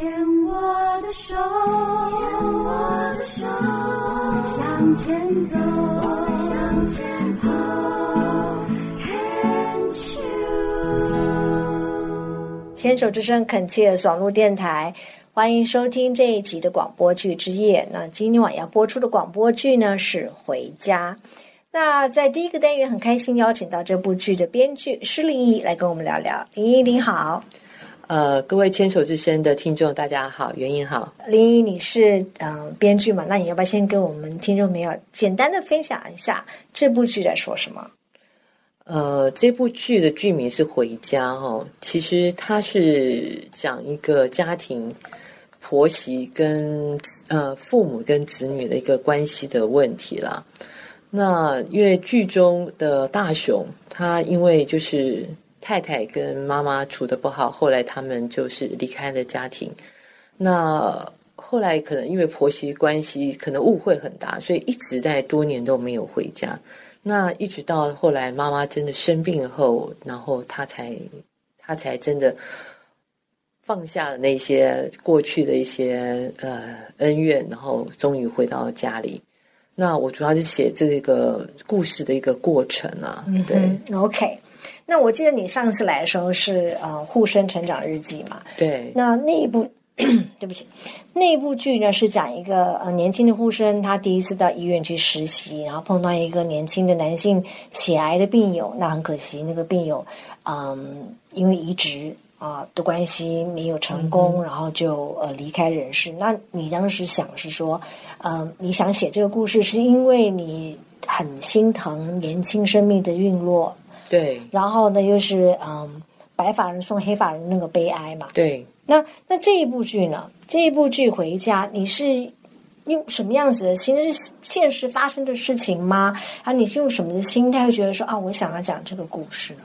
牵我的手，牵我的手，我们向前走，我们向前走。牵手之声恳切网络电台，欢迎收听这一集的广播剧之夜。那今天晚要播出的广播剧呢是《回家》。那在第一个单元，很开心邀请到这部剧的编剧施林毅来跟我们聊聊。林毅，你好。呃，各位牵手之声的听众，大家好，袁英好。林怡，你是嗯编剧嘛？那你要不要先跟我们听众朋友简单的分享一下这部剧在说什么？呃，这部剧的剧名是《回家》哦，其实它是讲一个家庭婆媳跟呃父母跟子女的一个关系的问题啦。那因为剧中的大雄，他因为就是太太跟妈妈处的不好，后来他们就是离开了家庭。那后来可能因为婆媳关系可能误会很大，所以一直在多年都没有回家。那一直到后来妈妈真的生病后，然后他才他才真的放下了那些过去的一些呃恩怨，然后终于回到家里。那我主要是写这个故事的一个过程啊，对，OK。那我记得你上次来的时候是呃《护生成长日记》嘛？对。那那一部，对不起，那一部剧呢是讲一个呃年轻的护生，他第一次到医院去实习，然后碰到一个年轻的男性血癌的病友，那很可惜，那个病友嗯因为移植。啊的关系没有成功，然后就呃离开人世。那你当时想是说，嗯，你想写这个故事，是因为你很心疼年轻生命的陨落，对。然后呢，又是嗯，白发人送黑发人那个悲哀嘛，对。那那这一部剧呢？这一部剧回家，你是用什么样子的心？是现实发生的事情吗？啊，你是用什么的心态会觉得说啊，我想要讲这个故事呢？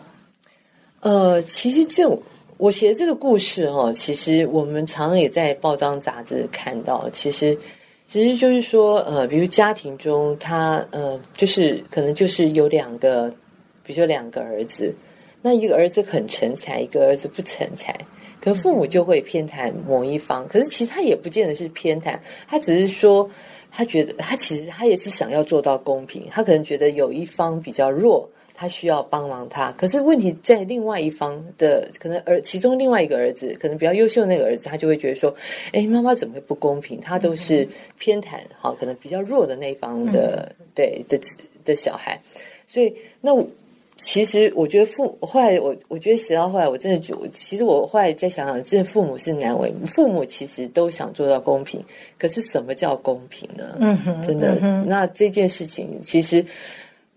呃，其实这种。我写的这个故事哈，其实我们常常也在报章杂志看到。其实，其实就是说，呃，比如家庭中，他呃，就是可能就是有两个，比如说两个儿子，那一个儿子很成才，一个儿子不成才，可父母就会偏袒某一方。可是其实他也不见得是偏袒，他只是说，他觉得他其实他也是想要做到公平，他可能觉得有一方比较弱。他需要帮忙他，可是问题在另外一方的可能儿，其中另外一个儿子可能比较优秀那个儿子，他就会觉得说，哎，妈妈怎么会不公平？他都是偏袒，好，可能比较弱的那一方的，对的的小孩。所以，那其实我觉得父后来我我觉得写到后来，我真的觉，其实我后来再想想，真的父母是难为，父母其实都想做到公平，可是什么叫公平呢？嗯哼，真的，那这件事情其实。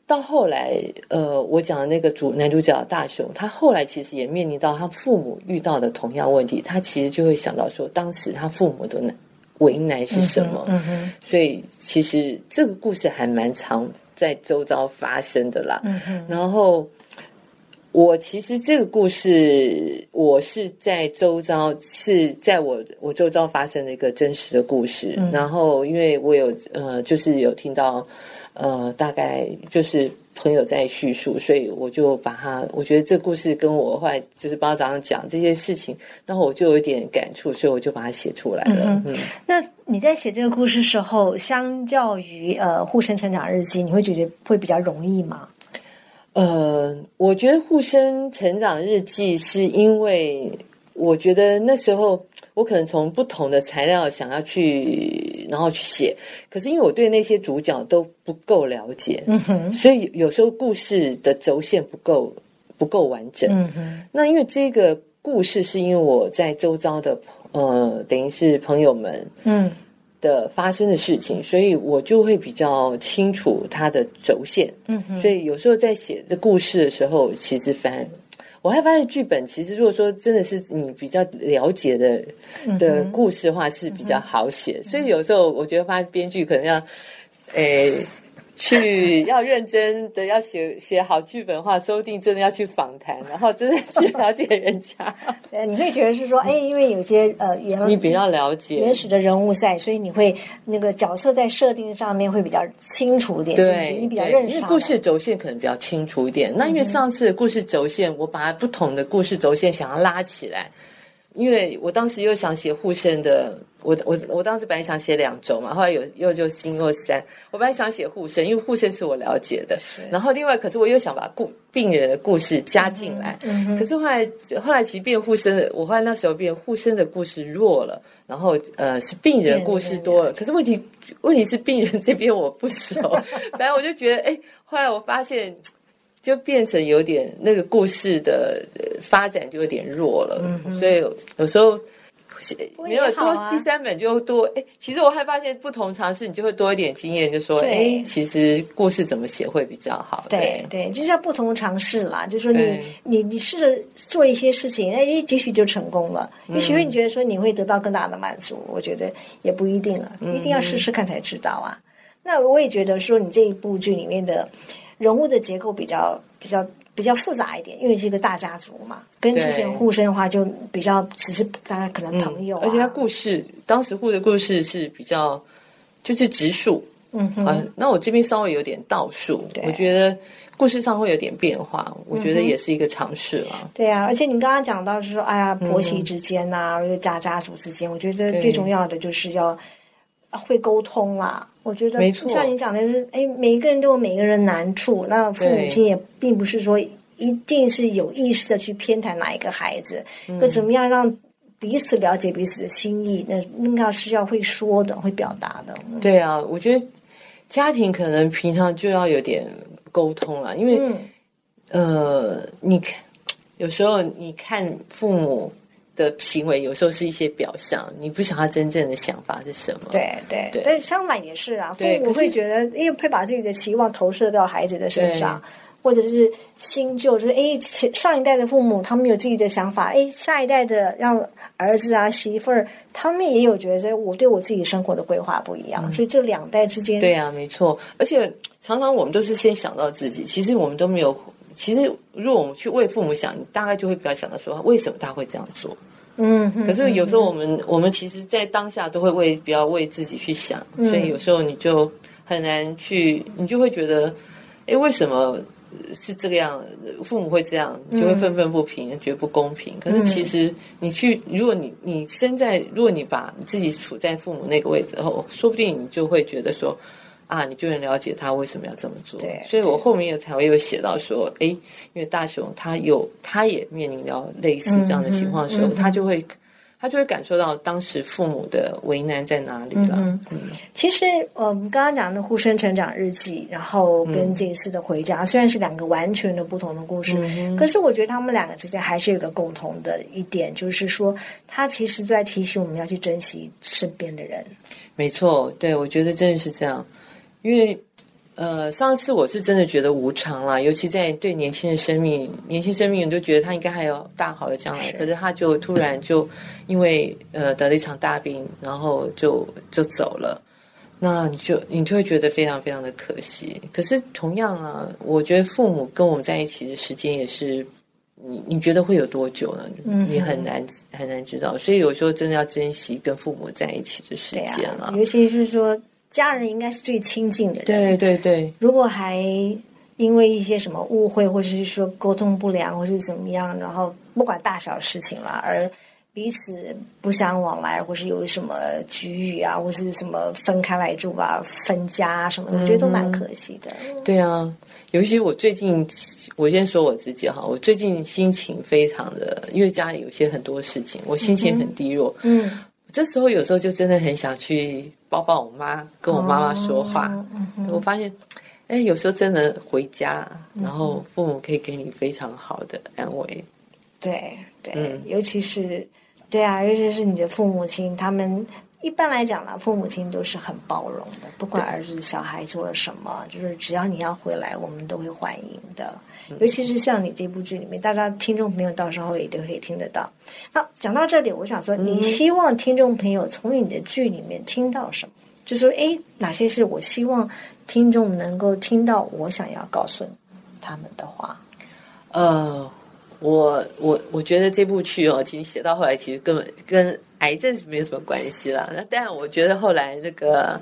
到后来，呃，我讲的那个主男主角大雄，他后来其实也面临到他父母遇到的同样问题，他其实就会想到说，当时他父母的难为难是什么？嗯所以其实这个故事还蛮常在周遭发生的啦。嗯然后我其实这个故事，我是在周遭是在我我周遭发生的一个真实的故事。然后因为我有呃，就是有听到。呃，大概就是朋友在叙述，所以我就把它，我觉得这故事跟我后来就是包早上讲这些事情，然后我就有点感触，所以我就把它写出来了。嗯，那你在写这个故事时候，相较于呃《护生成长日记》，你会觉得会比较容易吗？呃，我觉得《护生成长日记》是因为我觉得那时候。我可能从不同的材料想要去，然后去写，可是因为我对那些主角都不够了解，所以有时候故事的轴线不够不够完整。那因为这个故事是因为我在周遭的呃，等于是朋友们嗯的发生的事情，所以我就会比较清楚它的轴线。嗯，所以有时候在写这故事的时候，其实反而。我还发现剧本其实，如果说真的是你比较了解的的故事的话，是比较好写。所以有时候我觉得，发现编剧可能要，诶。去要认真的要写写好剧本的话，说不定真的要去访谈，然后真的去了解人家。呃，你会觉得是说，哎，因为有些呃原你比较了解原始的人物在，所以你会那个角色在设定上面会比较清楚一点。对，你比较认识。因为故事轴线可能比较清楚一点。那因为上次故事轴线，我把它不同的故事轴线想要拉起来，因为我当时又想写护生的。我我我当时本来想写两周嘛，后来有又就经过三。我本来想写护生，因为护生是我了解的。然后另外，可是我又想把故病人的故事加进来。可是后来后来其实变护生的，我后来那时候变护生的故事弱了，然后呃是病人故事多了。可是问题问题是病人这边我不熟，反正我就觉得哎，后来我发现就变成有点那个故事的发展就有点弱了。所以有时候。没有多第三本就多哎，其实我还发现不同尝试，你就会多一点经验，就说哎，其实故事怎么写会比较好。对对，就是要不同尝试啦。就说你你你试着做一些事情，哎，也许就成功了。也许你觉得说你会得到更大的满足，我觉得也不一定了。一定要试试看才知道啊。那我也觉得说，你这一部剧里面的人物的结构比较比较。比较复杂一点，因为是一个大家族嘛，跟之前互生的话就比较只是大家可能朋友，而且他故事当时护的故事是比较就是直述，嗯哼，那我这边稍微有点倒数，我觉得故事上会有点变化，我觉得也是一个尝试了。对啊，而且你刚刚讲到是说，哎呀，婆媳之间呐，家家族之间，我觉得最重要的就是要会沟通啦。我觉得，像你讲的是，哎，每一个人都有每个人难处，那父母亲也并不是说一定是有意识的去偏袒哪一个孩子，那怎么样让彼此了解彼此的心意？那应该是要会说的，会表达的。对啊，我觉得家庭可能平常就要有点沟通了，因为呃，你看有时候你看父母。的行为有时候是一些表象，你不想他真正的想法是什么？对对对，但是相反也是啊，父母会觉得，因为会把自己的期望投射到孩子的身上，或者是新旧，就是哎，上一代的父母他们有自己的想法，哎，下一代的让儿子啊媳妇儿，他们也有觉得我对我自己生活的规划不一样，所以这两代之间，对啊，没错，而且常常我们都是先想到自己，其实我们都没有。其实，如果我们去为父母想，你大概就会比较想到说，为什么他会这样做？嗯。可是有时候我们，我们其实，在当下都会为比较为自己去想，所以有时候你就很难去，你就会觉得，哎，为什么是这个样？父母会这样，就会愤愤不平，觉得不公平。可是其实你去，如果你你身在，如果你把自己处在父母那个位置后，说不定你就会觉得说。啊，你就能了解他为什么要这么做。对，所以我后面也才会有写到说，哎，因为大雄他有，他也面临到类似这样的情况的时候，他就会，他就会感受到当时父母的为难在哪里了。嗯，其实我们刚刚讲的《护生成长日记》，然后跟这一次的回家，虽然是两个完全的不同的故事，可是我觉得他们两个之间还是有个共同的一点，就是说，他其实在提醒我们要去珍惜身边的人。没错，对我觉得真的是这样。因为，呃，上次我是真的觉得无常啦，尤其在对年轻的生命，年轻生命，你都觉得他应该还有大好的将来，可是他就突然就因为呃得了一场大病，然后就就走了，那你就你就会觉得非常非常的可惜。可是同样啊，我觉得父母跟我们在一起的时间也是，你你觉得会有多久呢？你很难很难知道，所以有时候真的要珍惜跟父母在一起的时间了，尤其是说。家人应该是最亲近的人。对对对。如果还因为一些什么误会，或者是说沟通不良，或是怎么样，然后不管大小事情了，而彼此不相往来，或是有什么局域啊，或是什么分开来住啊、分家什么的，我觉得都蛮可惜的。对啊，尤其我最近，我先说我自己哈，我最近心情非常的，因为家里有些很多事情，我心情很低落。嗯。这时候有时候就真的很想去抱抱我妈，跟我妈妈说话。我发现，哎，有时候真的回家，然后父母可以给你非常好的安慰。对对，尤其是对啊，尤其是你的父母亲，他们一般来讲呢，父母亲都是很包容的，不管儿子小孩做了什么，就是只要你要回来，我们都会欢迎的。尤其是像你这部剧里面，大家听众朋友到时候也都可以听得到。那讲到这里，我想说，你希望听众朋友从你的剧里面听到什么？就说，哎，哪些是我希望听众能够听到我想要告诉他们的话？呃，我我我觉得这部剧哦，其实写到后来，其实根本跟癌症是没有什么关系了。那但我觉得后来那个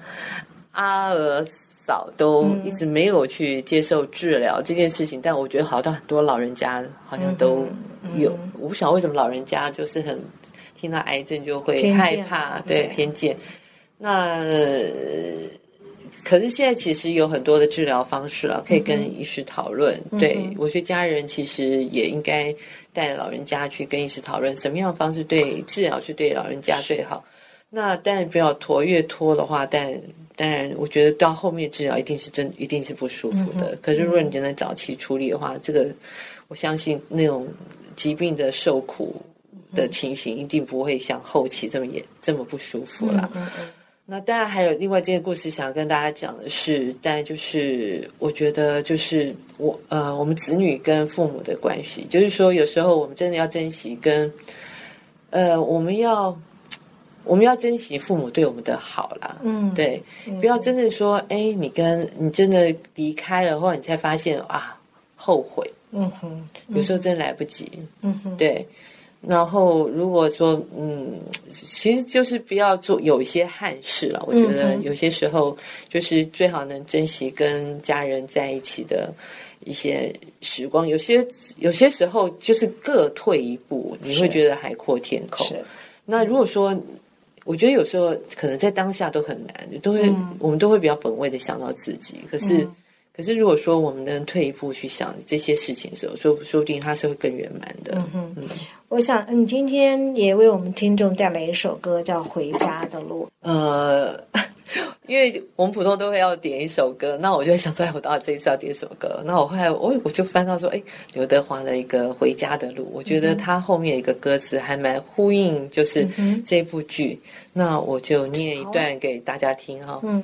阿尔。嫂都一直没有去接受治疗这件事情，但我觉得好像很多老人家好像都有，我不晓得为什么老人家就是很听到癌症就会害怕，对对偏见。那呃可是现在其实有很多的治疗方式了，可以跟医师讨论。对我觉得家人其实也应该带老人家去跟医师讨论，什么样的方式对治疗是对老人家最好。那当然不要拖，越拖的话，但当然我觉得到后面治疗一定是真一定是不舒服的。可是如果你真的早期处理的话，这个我相信那种疾病的受苦的情形一定不会像后期这么严这么不舒服啦。那当然还有另外这个故事想要跟大家讲的是，当然就是我觉得就是我呃我们子女跟父母的关系，就是说有时候我们真的要珍惜跟呃我们要我们要珍惜父母对我们的好啦，嗯，对，不要真的说哎你跟你真的离开了后，你才发现啊后悔，嗯哼，有时候真来不及，嗯哼，对。然后，如果说，嗯，其实就是不要做有一些憾事了。我觉得有些时候就是最好能珍惜跟家人在一起的一些时光。有些有些时候就是各退一步，你会觉得海阔天空。那如果说，我觉得有时候可能在当下都很难，都会、我们都会比较本位的想到自己。可是，可是如果说我们能退一步去想这些事情的时候，说说不定它是会更圆满的。嗯哼，我想你今天也为我们听众带来一首歌，叫《回家的路》。呃，因为我们普通都会要点一首歌，那我就会想出来，我到底这一次要点什么歌？那我后来我我就翻到说，哎，刘德华的一个《回家的路》，我觉得他后面一个歌词还蛮呼应，就是这部剧。那我就念一段给大家听哈。嗯，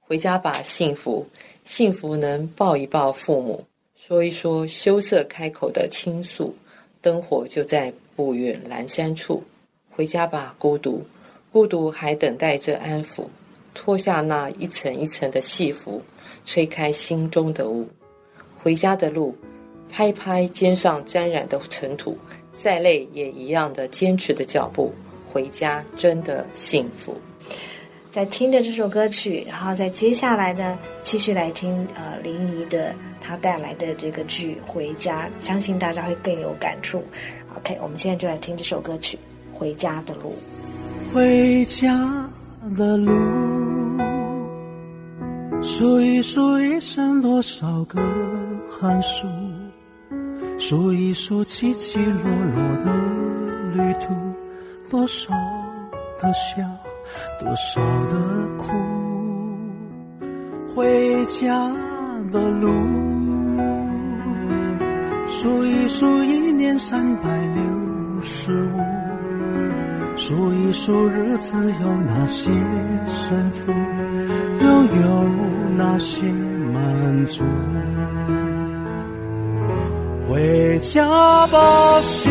回家吧，幸福，幸福能抱一抱父母，说一说羞涩开口的倾诉，灯火就在。不远阑珊处，回家吧，孤独，孤独还等待着安抚。脱下那一层一层的戏服，吹开心中的雾。回家的路，拍拍肩上沾染的尘土，再累也一样的坚持的脚步。回家真的幸福。在听着这首歌曲，然后在接下来呢，继续来听呃林怡的她带来的这个剧《回家》，相信大家会更有感触。OK，我们现在就来听这首歌曲《回家的路》。回家的路，数一数一生多少个寒暑，数一数起起落落的旅途，多少的笑，多少的苦。回家的路，数一数一年三百六十五。数一数日子有哪些胜负，又有哪些满足？回家吧，心，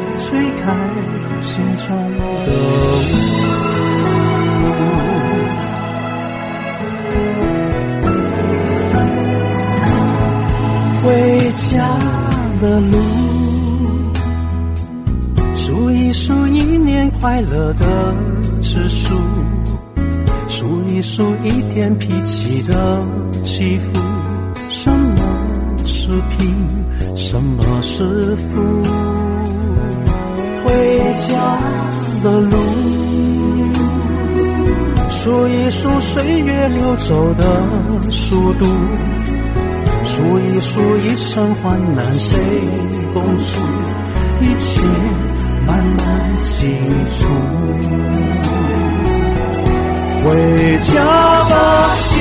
吹开心中的雾。回家的路。数一数一年快乐的指数，数一数一天脾气的起伏。什么是贫，什么是富？回家的路，数一数岁月流走的速度，数一数一生患难谁共处？一切。慢慢清楚，回家吧，心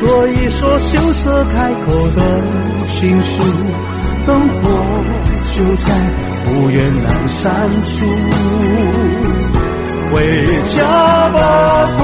说一说羞涩开口的情书，灯火就在不远阑珊处，回家吧，不